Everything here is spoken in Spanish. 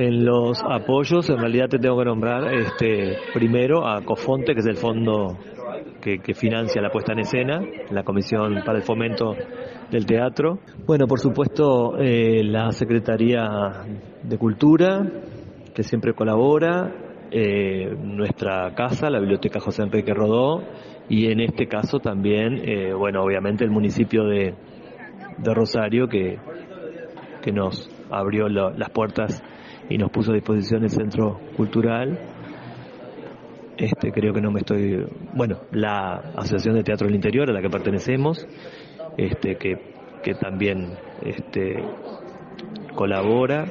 en los apoyos en realidad te tengo que nombrar este primero a Cofonte, que es el fondo que, financia la puesta en escena, la Comisión para el Fomento del Teatro. Bueno, por supuesto, eh, la Secretaría de Cultura, que siempre colabora, eh, nuestra casa, la Biblioteca José Enrique Rodó, y en este caso también, eh, bueno, obviamente el municipio de, de Rosario, que, que nos abrió las puertas y nos puso a disposición el centro cultural. Este, creo que no me estoy, bueno, la Asociación de Teatro del Interior a la que pertenecemos, este, que, que también este, colabora